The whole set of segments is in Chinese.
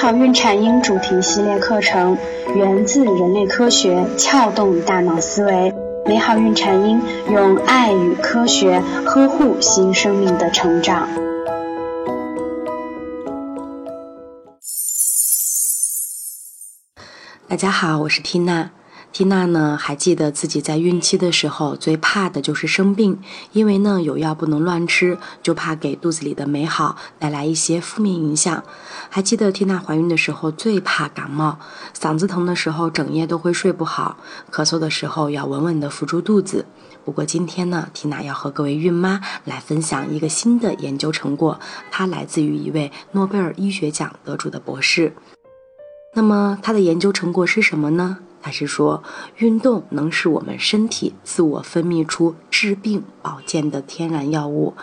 好孕产婴主题系列课程源自人类科学，撬动大脑思维。美好孕产婴用爱与科学呵护新生命的成长。大家好，我是缇娜。缇娜呢，还记得自己在孕期的时候最怕的就是生病，因为呢有药不能乱吃，就怕给肚子里的美好带来一些负面影响。还记得缇娜怀孕的时候最怕感冒，嗓子疼的时候整夜都会睡不好，咳嗽的时候要稳稳地扶住肚子。不过今天呢，缇娜要和各位孕妈来分享一个新的研究成果，它来自于一位诺贝尔医学奖得主的博士。那么他的研究成果是什么呢？他是说，运动能使我们身体自我分泌出治病保健的天然药物。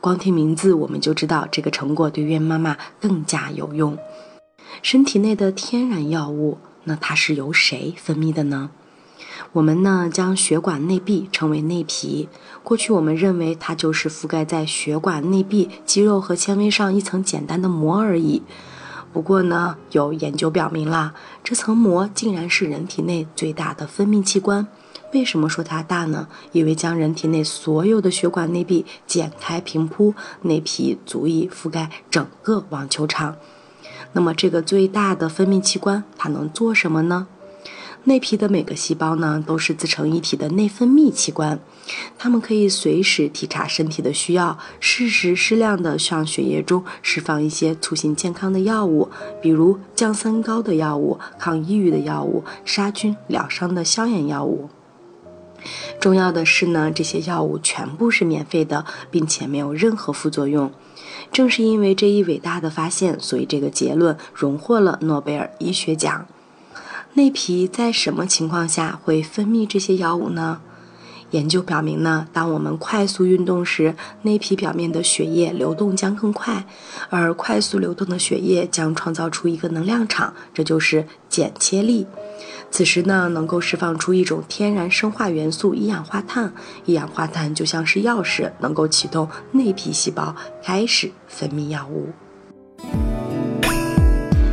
光听名字我们就知道，这个成果对孕妈妈更加有用。身体内的天然药物，那它是由谁分泌的呢？我们呢将血管内壁称为内皮。过去我们认为它就是覆盖在血管内壁肌肉和纤维上一层简单的膜而已。不过呢，有研究表明啦，这层膜竟然是人体内最大的分泌器官。为什么说它大呢？因为将人体内所有的血管内壁剪开平铺，内皮足以覆盖整个网球场。那么，这个最大的分泌器官它能做什么呢？内皮的每个细胞呢，都是自成一体的内分泌器官，它们可以随时体察身体的需要，适时适量的向血液中释放一些促进健康的药物，比如降三高的药物、抗抑郁的药物、杀菌疗伤的消炎药物。重要的是呢，这些药物全部是免费的，并且没有任何副作用。正是因为这一伟大的发现，所以这个结论荣获了诺贝尔医学奖。内皮在什么情况下会分泌这些药物呢？研究表明呢，当我们快速运动时，内皮表面的血液流动将更快，而快速流动的血液将创造出一个能量场，这就是剪切力。此时呢，能够释放出一种天然生化元素——一氧化碳。一氧化碳就像是钥匙，能够启动内皮细胞开始分泌药物。